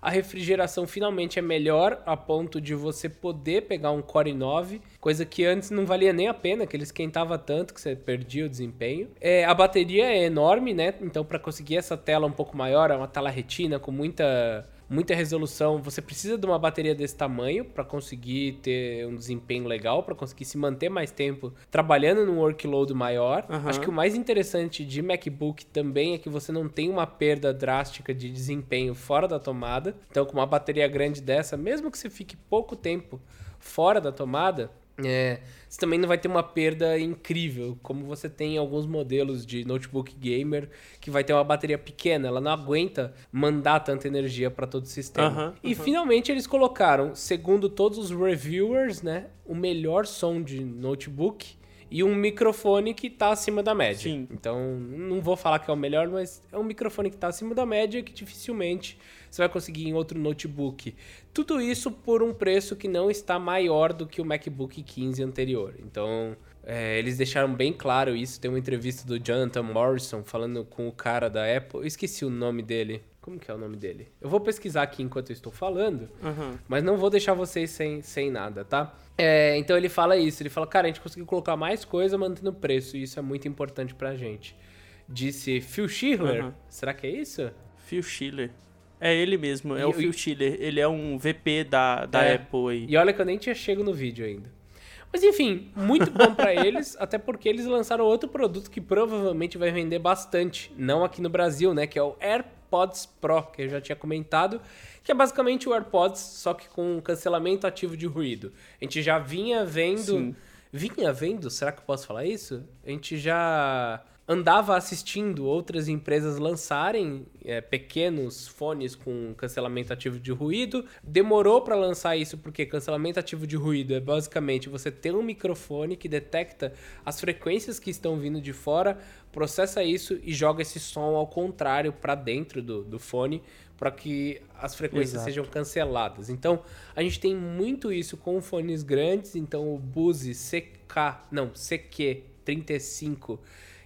A refrigeração finalmente é melhor a ponto de você poder pegar um Core i9, coisa que antes não valia nem a pena, que ele esquentava tanto que você perdia o desempenho. É, a bateria é enorme, né? Então, para conseguir essa tela um pouco maior, é uma tela retina com muita muita resolução, você precisa de uma bateria desse tamanho para conseguir ter um desempenho legal, para conseguir se manter mais tempo trabalhando num workload maior. Aham. Acho que o mais interessante de MacBook também é que você não tem uma perda drástica de desempenho fora da tomada. Então, com uma bateria grande dessa, mesmo que você fique pouco tempo fora da tomada, é, você também não vai ter uma perda incrível, como você tem em alguns modelos de notebook gamer, que vai ter uma bateria pequena, ela não aguenta mandar tanta energia para todo o sistema. Aham, e finalmente eles colocaram, segundo todos os reviewers, né, o melhor som de notebook e um microfone que tá acima da média. Sim. Então, não vou falar que é o melhor, mas é um microfone que tá acima da média que dificilmente você vai conseguir em outro notebook. Tudo isso por um preço que não está maior do que o MacBook 15 anterior. Então, é, eles deixaram bem claro isso. Tem uma entrevista do Jonathan Morrison falando com o cara da Apple. Eu esqueci o nome dele. Como que é o nome dele? Eu vou pesquisar aqui enquanto eu estou falando. Aham. Mas não vou deixar vocês sem, sem nada, tá? É, então ele fala isso, ele fala, cara, a gente conseguiu colocar mais coisa mantendo o preço, e isso é muito importante pra gente. Disse Phil Schiller, Aham. será que é isso? Phil Schiller. É ele mesmo, é E- o Phil Schiller. Ele é um VP da, da É. Apple aí. E olha que eu nem tinha chego no vídeo ainda. Mas enfim, muito bom pra [LAUGHS] eles, até porque eles lançaram outro produto que provavelmente vai vender bastante, não aqui no Brasil, né, que é o AirPods Pro, que eu já tinha comentado, que é basicamente o AirPods, só que com cancelamento ativo de ruído. A gente já vinha vendo, Sim. vinha vendo, será que eu posso falar isso? A gente já andava assistindo outras empresas lançarem é, pequenos fones com cancelamento ativo de ruído. Demorou para lançar isso porque cancelamento ativo de ruído é basicamente você ter um microfone que detecta as frequências que estão vindo de fora, processa isso e joga esse som ao contrário para dentro do, do fone para que as frequências Exato. sejam canceladas. Então, a gente tem muito isso com fones grandes, então o Bose CK, não, CQ35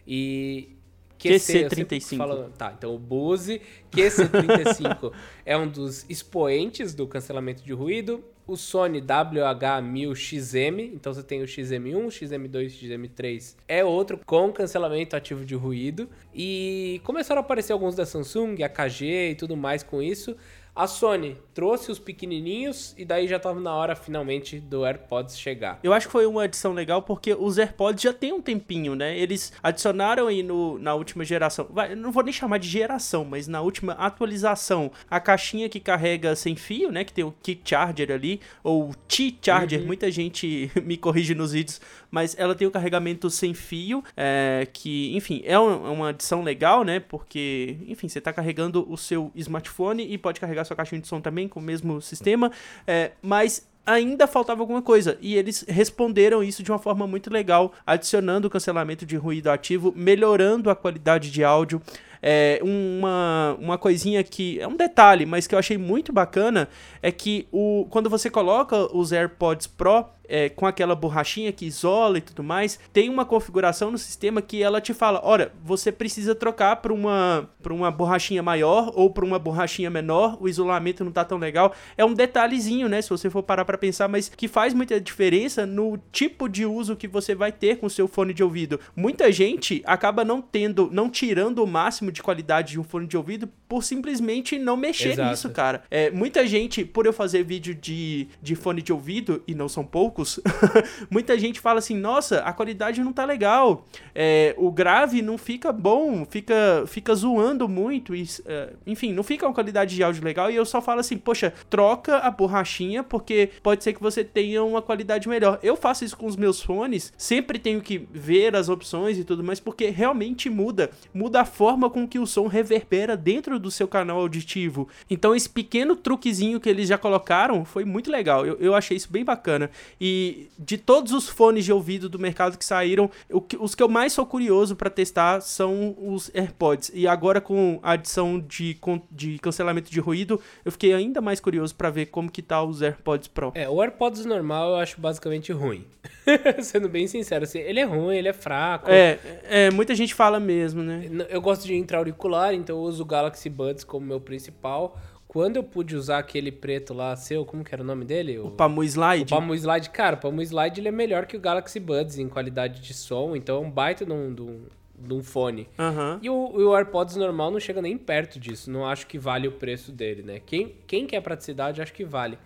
e QC, eu sempre QC35. falo- tá, então o Bose QC35 [LAUGHS] é um dos expoentes do cancelamento de ruído. O Sony WH-1000XM, então você tem o XM1, XM2, XM3, é outro com cancelamento ativo de ruído. E começaram a aparecer alguns da Samsung, AKG e tudo mais com isso. A Sony trouxe os pequenininhos e daí já tava na hora finalmente do AirPods chegar. Eu acho que foi uma adição legal porque os AirPods já tem um tempinho, né? Eles adicionaram aí no, na última geração. Vai, não vou nem chamar de geração, mas na última atualização, a caixinha que carrega sem fio, né? Que tem o Key Charger ali, ou T-Charger, muita gente [LAUGHS] me corrige nos vídeos, mas ela tem o carregamento sem fio, é, que, enfim, é é uma adição legal, né? Porque, enfim, você tá carregando o seu smartphone e pode carregar sua caixinha de som também com o mesmo sistema, é, mas ainda faltava alguma coisa. E eles responderam isso de uma forma muito legal, adicionando o cancelamento de ruído ativo, melhorando a qualidade de áudio. É, uma, uma coisinha que é um detalhe, mas que eu achei muito bacana é que o, quando você coloca os AirPods Pro é, com aquela borrachinha que isola e tudo mais, tem uma configuração no sistema que ela te fala: olha, você precisa trocar para uma, uma borrachinha maior ou para uma borrachinha menor, o isolamento não tá tão legal. É um detalhezinho, né? Se você for parar para pensar, mas que faz muita diferença no tipo de uso que você vai ter com o seu fone de ouvido. Muita gente acaba não tendo, não tirando o máximo de qualidade de um fone de ouvido por simplesmente não mexer Exato. nisso, cara. É, muita gente, por eu fazer vídeo de, de fone de ouvido, e não são poucos, [LAUGHS] muita gente fala assim, nossa, a qualidade não tá legal, é, o grave não fica bom, fica, fica zoando muito, e, é, enfim, não fica uma qualidade de áudio legal, e eu só falo assim, poxa, troca a borrachinha, porque pode ser que você tenha uma qualidade melhor. Eu faço isso com os meus fones, sempre tenho que ver as opções e tudo mais, porque realmente muda, muda a forma com que o som reverbera dentro do do seu canal auditivo. Então esse pequeno truquezinho que eles já colocaram foi muito legal. Eu, eu achei isso bem bacana. E de todos os fones de ouvido do mercado que saíram, que, os que eu mais sou curioso para testar são os AirPods. E agora com a adição de, de cancelamento de ruído, eu fiquei ainda mais curioso para ver como que tá os AirPods Pro. É, o AirPods normal eu acho basicamente ruim. [LAUGHS] Sendo bem sincero, assim, ele é ruim, ele é fraco. É, é, muita gente fala mesmo, né? Eu gosto de intra-auricular, então eu uso o Galaxy Buds como meu principal. Quando eu pude usar aquele preto lá, seu, como que era o nome dele? O, o Pamu Slide? O Pamu Slide, cara, o Pamu Slide ele é melhor que o Galaxy Buds em qualidade de som, então é um baita de um, de um, fone. Uhum. E o, o, AirPods normal não chega nem perto disso, não acho que vale o preço dele, né? Quem, quem quer praticidade, acho que vale.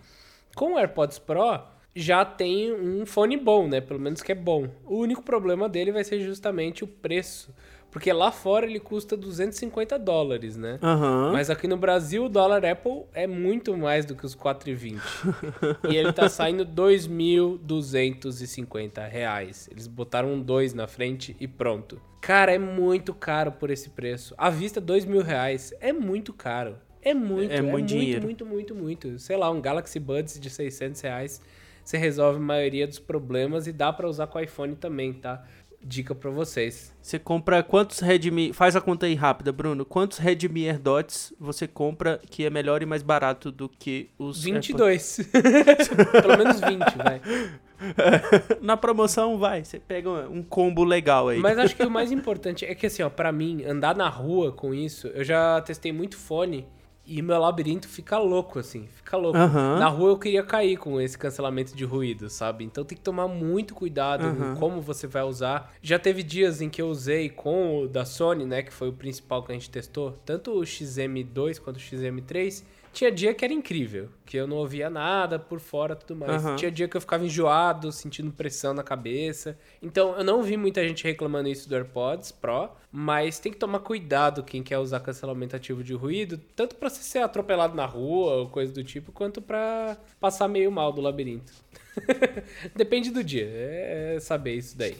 Com o AirPods Pro, já tem um fone bom, né? Pelo menos que é bom. O único problema dele vai ser justamente o preço. Porque lá fora ele custa 250 dólares, né? Uhum. Mas aqui no Brasil o dólar Apple é muito mais do que os 4,20. [LAUGHS] e ele tá saindo 2.250 reais. Eles botaram um 2 na frente e pronto. Cara, é muito caro por esse preço. À vista, 2 mil reais. É muito caro. É muito, é, é muito, muito, dinheiro. muito, muito, muito. Sei lá, um Galaxy Buds de 600 reais você resolve a maioria dos problemas e dá para usar com o iPhone também, tá? Dica para vocês. Você compra quantos Redmi... Faz a conta aí rápida, Bruno. Quantos Redmi AirDots você compra que é melhor e mais barato do que os 22. [LAUGHS] Pelo menos 20, vai. [LAUGHS] Na promoção, vai. Você pega um combo legal aí. Mas acho que o [LAUGHS] mais importante é que, assim, ó, pra mim, andar na rua com isso, eu já testei muito fone e meu labirinto fica louco, assim, fica louco. Uhum. Na rua eu queria cair com esse cancelamento de ruído, sabe? Então tem que tomar muito cuidado uhum. como você vai usar. Já teve dias em que eu usei com o da Sony, né, que foi o principal que a gente testou, tanto o XM2 quanto o XM3 tinha dia que era incrível, que eu não ouvia nada por fora tudo mais. Uhum. Tinha dia que eu ficava enjoado, sentindo pressão na cabeça. Então, eu não vi muita gente reclamando isso do AirPods Pro, mas tem que tomar cuidado quem quer usar cancelamento ativo de ruído, tanto para você ser atropelado na rua ou coisa do tipo, quanto para passar meio mal do labirinto. [LAUGHS] Depende do dia, é saber isso daí.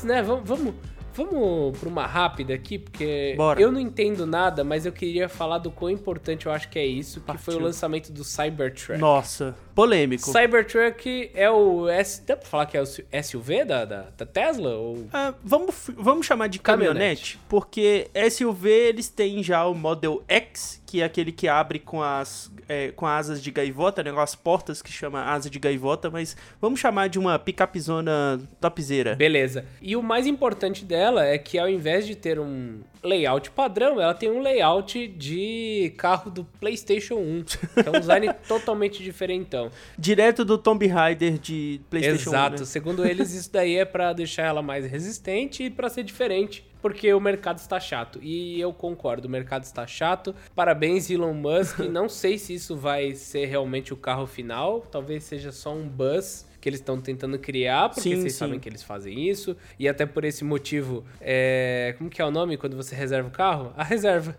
Mas, né, vamos, vamos, vamos para uma rápida aqui, porque Bora. eu não entendo nada, mas eu queria falar do quão importante eu acho que é isso, que Partiu. foi o lançamento do Cybertruck. Nossa, polêmico. Cybertruck é o. S, dá pra falar que é o SUV da, da, da Tesla? Ou... Ah, vamos, vamos chamar de caminhonete, caminhonete, porque SUV eles têm já o Model X, que é aquele que abre com as é, com asas de gaivota, né? Com as portas que chama asa de gaivota, mas vamos chamar de uma picapezona topzera. Beleza. E o mais importante dela é que ao invés de ter um layout padrão, ela tem um layout de carro do PlayStation 1. Que é um design [LAUGHS] totalmente diferentão. Direto do Tomb Raider de PlayStation Exato. 1. Né? Segundo eles, isso daí é para deixar ela mais resistente e para ser diferente porque o mercado está chato. E eu concordo, o mercado está chato. Parabéns, Elon Musk. Não sei se isso vai ser realmente o carro final, talvez seja só um buzz que eles estão tentando criar, porque sim, vocês sim. sabem que eles fazem isso. E até por esse motivo, é... como que é o nome quando você reserva o carro? A reserva.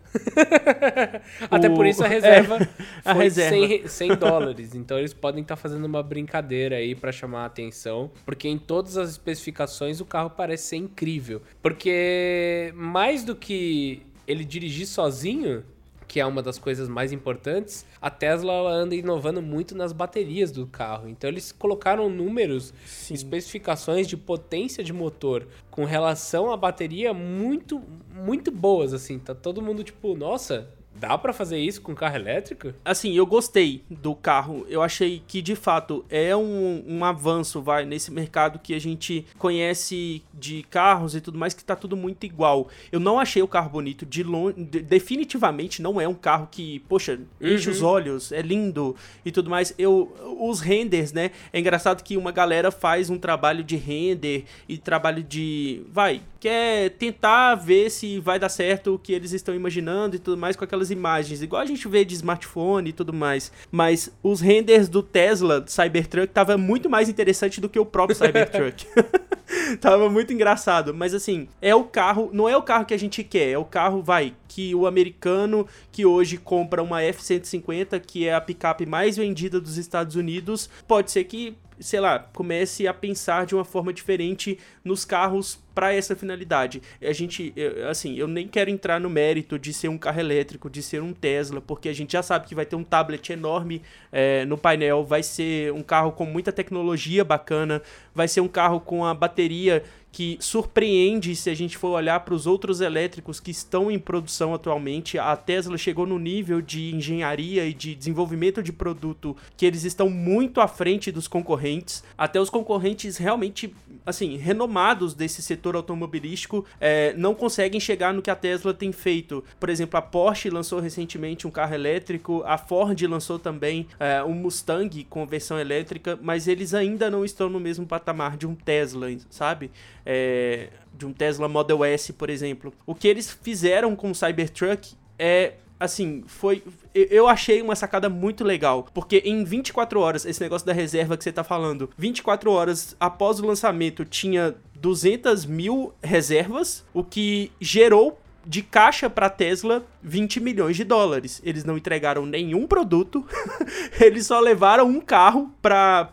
O... [LAUGHS] até por isso a [LAUGHS] reserva é, [LAUGHS] a foi reserva. 100, 100 dólares. Então eles podem estar tá fazendo uma brincadeira aí para chamar a atenção, porque em todas as especificações o carro parece ser incrível. Porque mais do que ele dirigir sozinho, que é uma das coisas mais importantes, a Tesla anda inovando muito nas baterias do carro. Então eles colocaram números, Sim. especificações de potência de motor com relação à bateria muito muito boas assim. Tá todo mundo tipo, nossa, Dá para fazer isso com carro elétrico? Assim, eu gostei do carro. Eu achei que de fato é um, um avanço, vai, nesse mercado que a gente conhece de carros e tudo mais, que tá tudo muito igual. Eu não achei o carro bonito, de longe, definitivamente não é um carro que, poxa, enche uhum. os olhos, é lindo e tudo mais. Eu, os renders, né? É engraçado que uma galera faz um trabalho de render e trabalho de, vai, quer tentar ver se vai dar certo o que eles estão imaginando e tudo mais com aquela imagens, igual a gente vê de smartphone e tudo mais. Mas os renders do Tesla do Cybertruck tava muito mais interessante do que o próprio [LAUGHS] Cybertruck. [LAUGHS] Tava muito engraçado. Mas assim, é o carro. Não é o carro que a gente quer. É o carro, vai, que o americano que hoje compra uma F-150, que é a picape mais vendida dos Estados Unidos, pode ser que sei lá, comece a pensar de uma forma diferente nos carros para essa finalidade. A gente, assim, eu nem quero entrar no mérito de ser um carro elétrico, de ser um Tesla, porque a gente já sabe que vai ter um tablet enorme é, no painel, vai ser um carro com muita tecnologia bacana, vai ser um carro com a bateria que surpreende se a gente for olhar para os outros elétricos que estão em produção atualmente. A Tesla chegou no nível de engenharia e de desenvolvimento de produto que eles estão muito à frente dos concorrentes. Até os concorrentes realmente, assim, renomados desse setor automobilístico é, não conseguem chegar no que a Tesla tem feito. Por exemplo, a Porsche lançou recentemente um carro elétrico, a Ford lançou também é, um Mustang com versão elétrica, mas eles ainda não estão no mesmo patamar de um Tesla, sabe? é, de um Tesla Model S, por exemplo. O que eles fizeram com o Cybertruck é assim, foi. Eu achei uma sacada muito legal. Porque em 24 horas, esse negócio da reserva que você tá falando, 24 horas após o lançamento, tinha 200 mil reservas, o que gerou de caixa para Tesla 20 milhões de dólares. Eles não entregaram nenhum produto, [LAUGHS] eles só levaram um carro para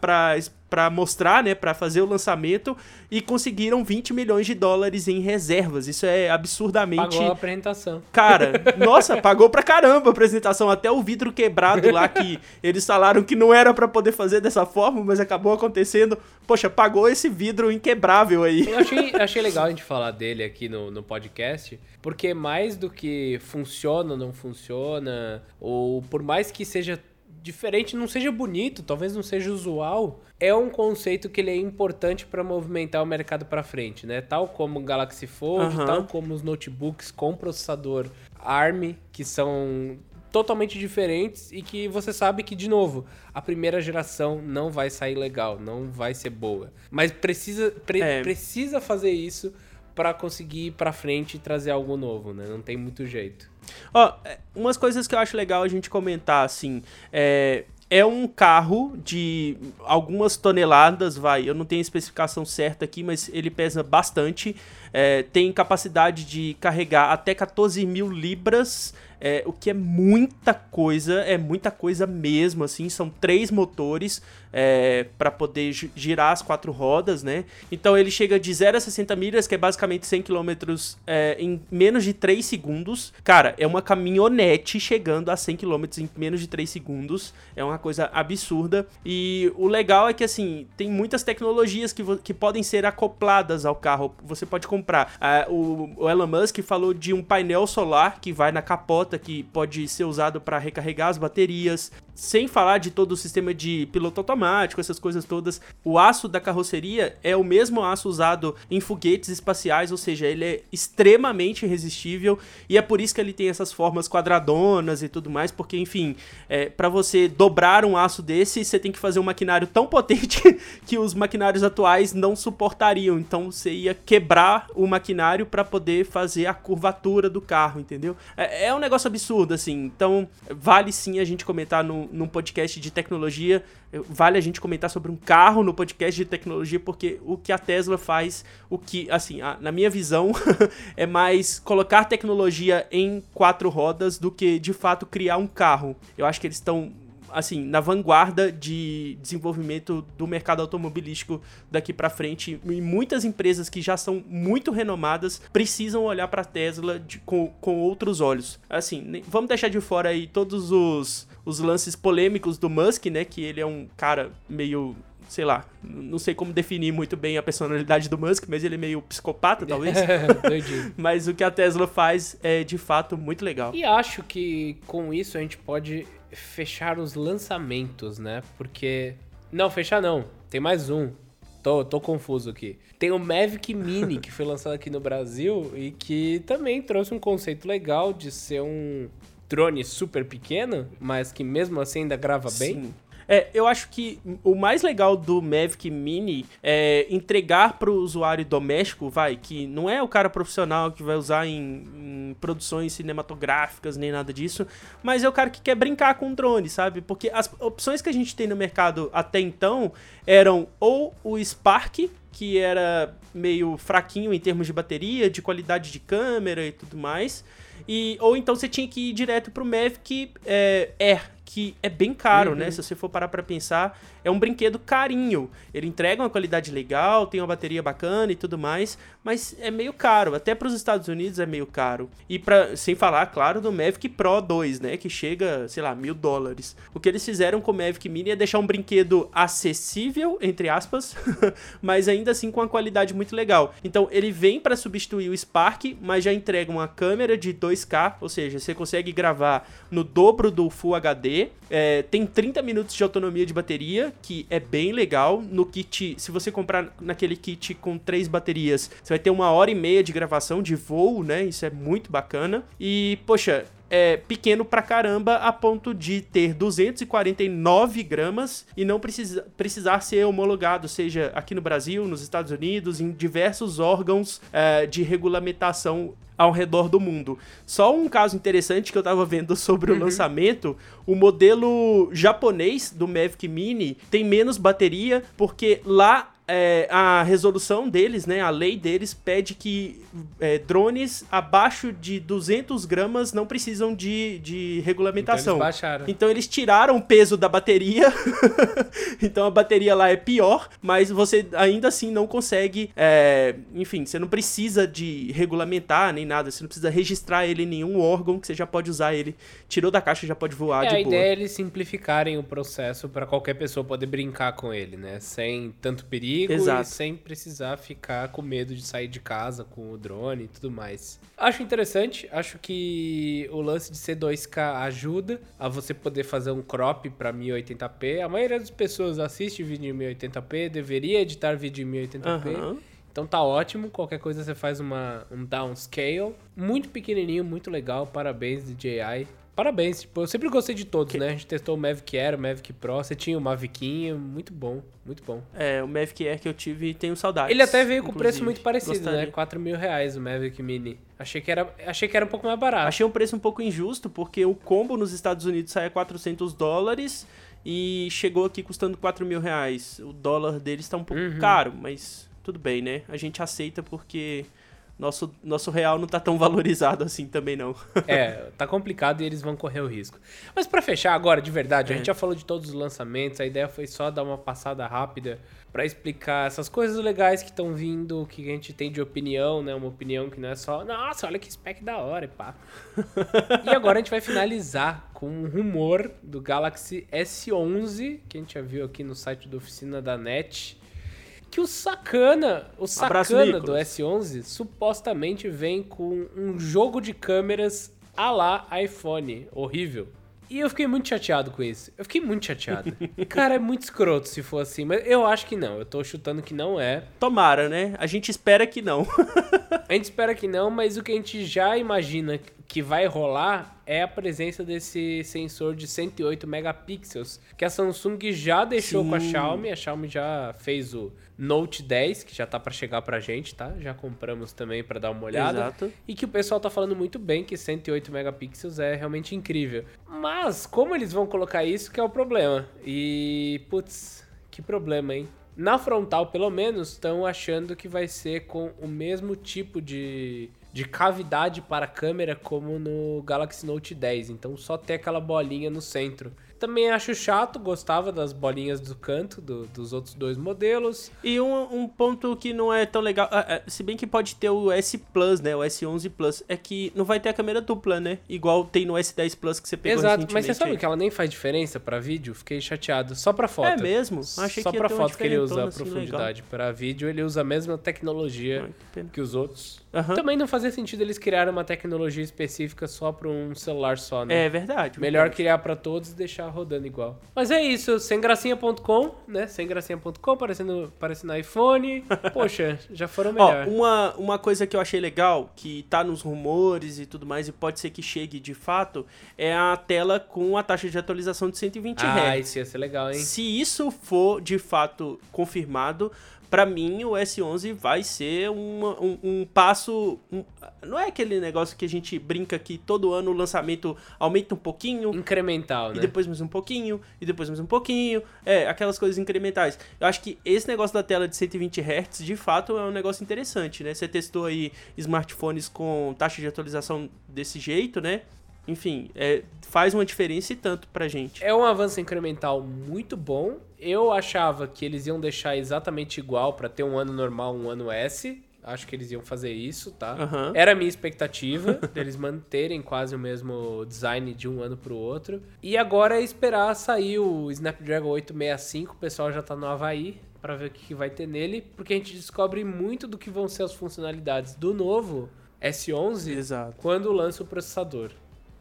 para mostrar, né, para fazer o lançamento e conseguiram 20 milhões de dólares em reservas. Isso é absurdamente Pagou a apresentação. Cara, [LAUGHS] nossa, pagou pra caramba a apresentação, até o vidro quebrado lá que eles falaram que não era para poder fazer dessa forma, mas acabou acontecendo. Poxa, pagou esse vidro inquebrável aí. Eu achei, achei legal a gente falar dele aqui no, no podcast, porque mais do que funciona ou não funciona, ou por mais que seja diferente, não seja bonito, talvez não seja usual, é um conceito que ele é importante para movimentar o mercado para frente, né? Tal como o Galaxy Fold, uhum. tal como os notebooks com processador ARM, que são totalmente diferentes e que você sabe que de novo, a primeira geração não vai sair legal, não vai ser boa, mas precisa pre é. precisa fazer isso para conseguir ir para frente e trazer algo novo, né? Não tem muito jeito. Ó, é, umas coisas que eu acho legal a gente comentar assim, é é um carro de algumas toneladas, vai. Eu não tenho a especificação certa aqui, mas ele pesa bastante. É, tem capacidade de carregar até 14 mil libras é, o que é muita coisa, é muita coisa mesmo, assim, são três motores é, para poder girar as quatro rodas, né? Então ele chega de 0 a 60 milhas, que é basicamente 100 km é, em menos de 3 segundos. Cara, é uma caminhonete chegando a 100 km em menos de 3 segundos, é uma coisa absurda. E o legal é que, assim, tem muitas tecnologias que, que podem ser acopladas ao carro, você pode comprar. O, o Elon Musk falou de um painel solar que vai na capota que pode ser usado para recarregar as baterias, sem falar de todo o sistema de piloto automático, essas coisas todas. O aço da carroceria é o mesmo aço usado em foguetes espaciais, ou seja, ele é extremamente resistível e é por isso que ele tem essas formas quadradonas e tudo mais, porque enfim, é, para você dobrar um aço desse, você tem que fazer um maquinário tão [LAUGHS] potente que os maquinários atuais não suportariam. Então você ia quebrar o maquinário para poder fazer a curvatura do carro, entendeu? É, é um negócio absurdo assim. Então vale sim a gente comentar no num, podcast de tecnologia, vale a gente comentar sobre um carro no podcast de tecnologia, porque o que a Tesla faz, o que, assim, a, na minha visão, [LAUGHS] é mais colocar tecnologia em quatro rodas do que de fato criar um carro. Eu acho que eles estão assim, na vanguarda de desenvolvimento do mercado automobilístico daqui para frente. E muitas empresas que já são muito renomadas precisam olhar para a Tesla de, com, com outros olhos. Assim, vamos deixar de fora aí todos os, os lances polêmicos do Musk, né? Que ele é um cara meio sei lá, não sei como definir muito bem a personalidade do Musk, mas ele é meio psicopata, talvez. [LAUGHS] [LAUGHS] mas o que a Tesla faz é de fato muito legal. E acho que com isso a gente pode fechar os lançamentos, né? Porque. Não, fechar não. Tem mais um. Tô, tô confuso aqui. Tem o Mavic Mini, que foi lançado aqui no Brasil e que também trouxe um conceito legal de ser um drone super pequeno, mas que mesmo assim ainda grava Sim. bem. É, eu acho que o mais legal do Mavic Mini é entregar para o usuário doméstico, vai, que não é o cara profissional que vai usar em, em, produções cinematográficas nem nada disso, mas é o cara que quer brincar com drone, sabe? Porque as opções que a gente tem no mercado até então eram ou o Spark, que era meio fraquinho em termos de bateria, de qualidade de câmera e tudo mais. E, ou então você tinha que ir direto pro Mavic é, Air, que é bem caro, né? Uhum. Se você for parar pra pensar, é um brinquedo carinho. Ele entrega uma qualidade legal, tem uma bateria bacana e tudo mais, mas é meio caro. Até pros Estados Unidos é meio caro. E pra, sem falar, claro, do Mavic Pro 2, né? Que chega, sei lá, mil dólares. O que eles fizeram com o Mavic Mini é deixar um brinquedo acessível, entre aspas, [LAUGHS] mas ainda assim com uma qualidade muito legal. Então ele vem para substituir o Spark, mas já entrega uma câmera de 2K, ou seja, você consegue gravar no dobro do Full HD. É, tem 30 minutos de autonomia de bateria, que é bem legal. No kit, se você comprar naquele kit com três baterias, você vai ter uma hora e meia de gravação de voo, né? Isso é muito bacana. E, poxa, é pequeno pra caramba a ponto de ter 249 gramas e não precisa, precisar ser homologado, seja aqui no Brasil, nos Estados Unidos, em diversos órgãos é, de regulamentação ao redor do mundo. Só um caso interessante que eu tava vendo sobre o lançamento, o modelo japonês do Mavic Mini tem menos bateria, porque lá é, a resolução deles, né, a lei deles pede que é, drones abaixo de 200 gramas não precisam de, de regulamentação. Então eles baixaram. Então eles tiraram o peso da bateria, [LAUGHS] então a bateria lá é pior, mas você ainda assim não consegue, é, enfim, você não precisa de regulamentar nem nada, você não precisa registrar ele em nenhum órgão que você já pode usar ele, tirou da caixa já pode voar É, de a boa. ideia é eles simplificarem o processo para qualquer pessoa poder brincar com ele, né? Sem tanto perigo Exato. e sem precisar ficar com medo de sair de casa com o drone e tudo mais. Acho interessante, acho que o lance de ser 2K ajuda a você poder fazer um crop para 1080p. A maioria das pessoas assiste vídeo em 1080p, deveria editar vídeo em 1080p. Aham. Então tá ótimo, qualquer coisa você faz uma, um downscale. Muito pequenininho, muito legal, parabéns DJI. Parabéns, tipo, eu sempre gostei de todos, né? A gente testou o Mavic Air, o Mavic Pro, você tinha o Mavicinho, muito bom, muito bom. É, o Mavic Air que eu tive tenho saudades. Ele até veio com inclusive. preço muito parecido, Gostaria. né? 4 mil reais o Mavic Mini. Achei que, era, achei que era um pouco mais barato. Achei um preço um pouco injusto, porque o combo nos Estados Unidos sai a 400 dólares e chegou aqui custando 4 mil reais. O dólar deles está um pouco Uhum. caro, mas tudo bem, né? A gente aceita porque nosso, nosso real não tá tão valorizado assim também, não. [LAUGHS] É, tá complicado e eles vão correr o risco. Mas pra fechar agora, de verdade, a É. gente já falou de todos os lançamentos, a ideia foi só dar uma passada rápida pra explicar essas coisas legais que estão vindo, que a gente tem de opinião, né? Uma opinião que não é só, nossa, olha que spec da hora e pá. [LAUGHS] e agora a gente vai finalizar com um rumor do Galaxy S11, que a gente já viu aqui no site da oficina da NET. Que o sacana, o sacana do Nicolas. S11 supostamente vem com um jogo de câmeras a lá iPhone. Horrível. E eu fiquei muito chateado com isso. Eu fiquei muito chateado. [LAUGHS] Cara, é muito escroto se for assim, mas eu acho que não. Eu tô chutando que não é. Tomara, né? A gente espera que não. A gente espera que não, mas o que a gente já imagina que vai rolar é a presença desse sensor de 108 megapixels, que a Samsung já deixou com a Sim. Xiaomi. A Xiaomi já fez o Note 10, que já tá pra chegar pra gente, tá? Já compramos também pra dar uma olhada. Exato. E que o pessoal tá falando muito bem que 108 megapixels é realmente incrível. Mas como eles vão colocar isso que é o problema. E putz, que problema, hein? Na frontal, pelo menos, estão achando que vai ser com o mesmo tipo de, de cavidade para a câmera como no Galaxy Note 10. Então só ter aquela bolinha no centro. Também acho chato, gostava das bolinhas do canto do- dos outros dois modelos. E um, um ponto que não é tão legal, ah, ah, se bem que pode ter o S Plus, né? O S11 Plus, é que não vai ter a câmera dupla, né? Igual tem no S10 Plus que você pegou Exato, mas você sabe aí. que ela nem faz diferença pra vídeo? Fiquei chateado. Só pra foto. É mesmo? Achei Só que ia pra foto que ele usa a assim, profundidade. Pra vídeo ele usa a mesma tecnologia Ai, que que os outros. Aham. Também não fazia sentido eles criarem uma tecnologia específica só pra um celular só, né? É verdade. Melhor criar pra todos e deixar rodando igual. Mas é isso, semgracinha.com, né? Semgracinha.com, parecendo, parecendo iPhone. Poxa, já foram [LAUGHS] Ó, melhor. uma, uma coisa que eu achei legal, que tá nos rumores e tudo mais, e pode ser que chegue de fato, é a tela com a taxa de atualização de 120 ah, Hz. isso ia ser legal, hein? Se isso for de fato confirmado, para mim o S11 vai ser uma, um, um, passo. Um, não é aquele negócio que a gente brinca que todo ano o lançamento aumenta um pouquinho. Incremental, né? E depois mais um pouquinho, e depois mais um pouquinho. É, aquelas coisas incrementais. Eu acho que esse negócio da tela de 120 Hz, de fato, é um negócio interessante, né? Você testou aí smartphones com taxa de atualização desse jeito, né? enfim, é, faz uma diferença e tanto pra gente. É um avanço incremental muito bom. Eu achava que eles iam deixar exatamente igual para ter um ano normal, um ano S. Acho que eles iam fazer isso, tá? Uhum. Era a minha expectativa, [LAUGHS] deles manterem quase o mesmo design de um ano pro outro. E agora é esperar sair o Snapdragon 865, o pessoal já tá no Havaí, para ver o que vai ter nele, porque a gente descobre muito do que vão ser as funcionalidades do novo S11 Exato. quando lança o processador.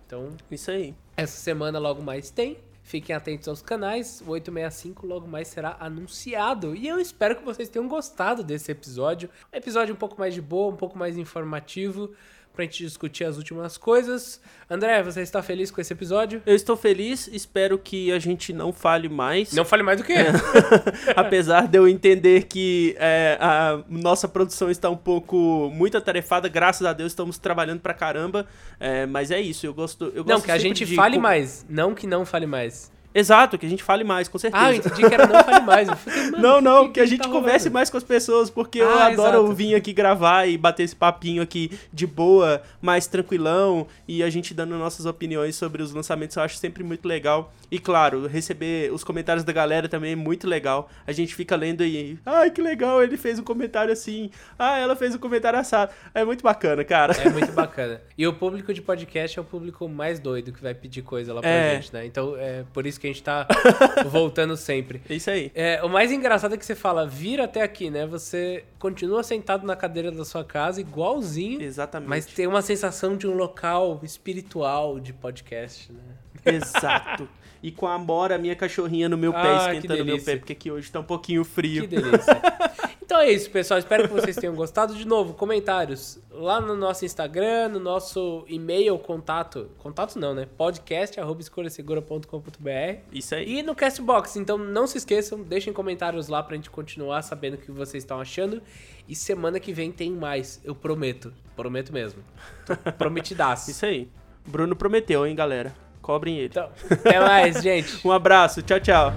Então, isso aí. Essa semana logo mais tem. Fiquem atentos aos canais. O 865 logo mais será anunciado. E eu espero que vocês tenham gostado desse episódio. Um episódio um pouco mais de boa, um pouco mais informativo pra gente discutir as últimas coisas. André, você está feliz com esse episódio? Eu estou feliz, espero que a gente não fale mais. Não fale mais do que? É. [LAUGHS] Apesar de eu entender que é, a nossa produção está um pouco muito atarefada, graças a Deus estamos trabalhando pra caramba. É, mas é isso, eu gosto. Eu não, gosto que a gente de... fale mais, não que não fale mais. Exato, que a gente fale mais, com certeza. Ah, eu entendi que era não fale mais. [LAUGHS] Fiquei, não, não, que, que, a gente tá converse mais com as pessoas, porque ah, eu adoro exato. vir aqui gravar e bater esse papinho aqui de boa, mais tranquilão, e a gente dando nossas opiniões sobre os lançamentos, eu acho sempre muito legal. E claro, receber os comentários da galera também é muito legal. A gente fica lendo e, ai, que legal, ele fez um comentário assim, ah, ela fez um comentário assado. É muito bacana, cara. É muito bacana. E o público de podcast é o público mais doido que vai pedir coisa lá pra é. gente, né? Então, é por isso que a gente tá [LAUGHS] voltando sempre. É isso aí. É, o mais engraçado é que você fala, vira até aqui, né? Você continua sentado na cadeira da sua casa, igualzinho. Exatamente. Mas tem uma sensação de um local espiritual de podcast, né? Exato. [LAUGHS] e com a Amora, minha cachorrinha, no meu pé, ah, esquentando meu pé, porque aqui hoje tá um pouquinho frio. Que delícia. [LAUGHS] Então é isso, pessoal. Espero que vocês tenham gostado. De novo, comentários lá no nosso Instagram, no nosso e-mail, contato. Contato não, né? Podcast, arroba escolhasegura.com.br. Isso aí. E no Castbox. Então não se esqueçam, deixem comentários lá pra gente continuar sabendo o que vocês estão achando. E semana que vem tem mais, eu prometo. Prometo mesmo. [LAUGHS] Prometidaço. Isso aí. Bruno prometeu, hein, galera? Cobrem ele. Então, até mais, gente. [LAUGHS] um abraço. Tchau, tchau.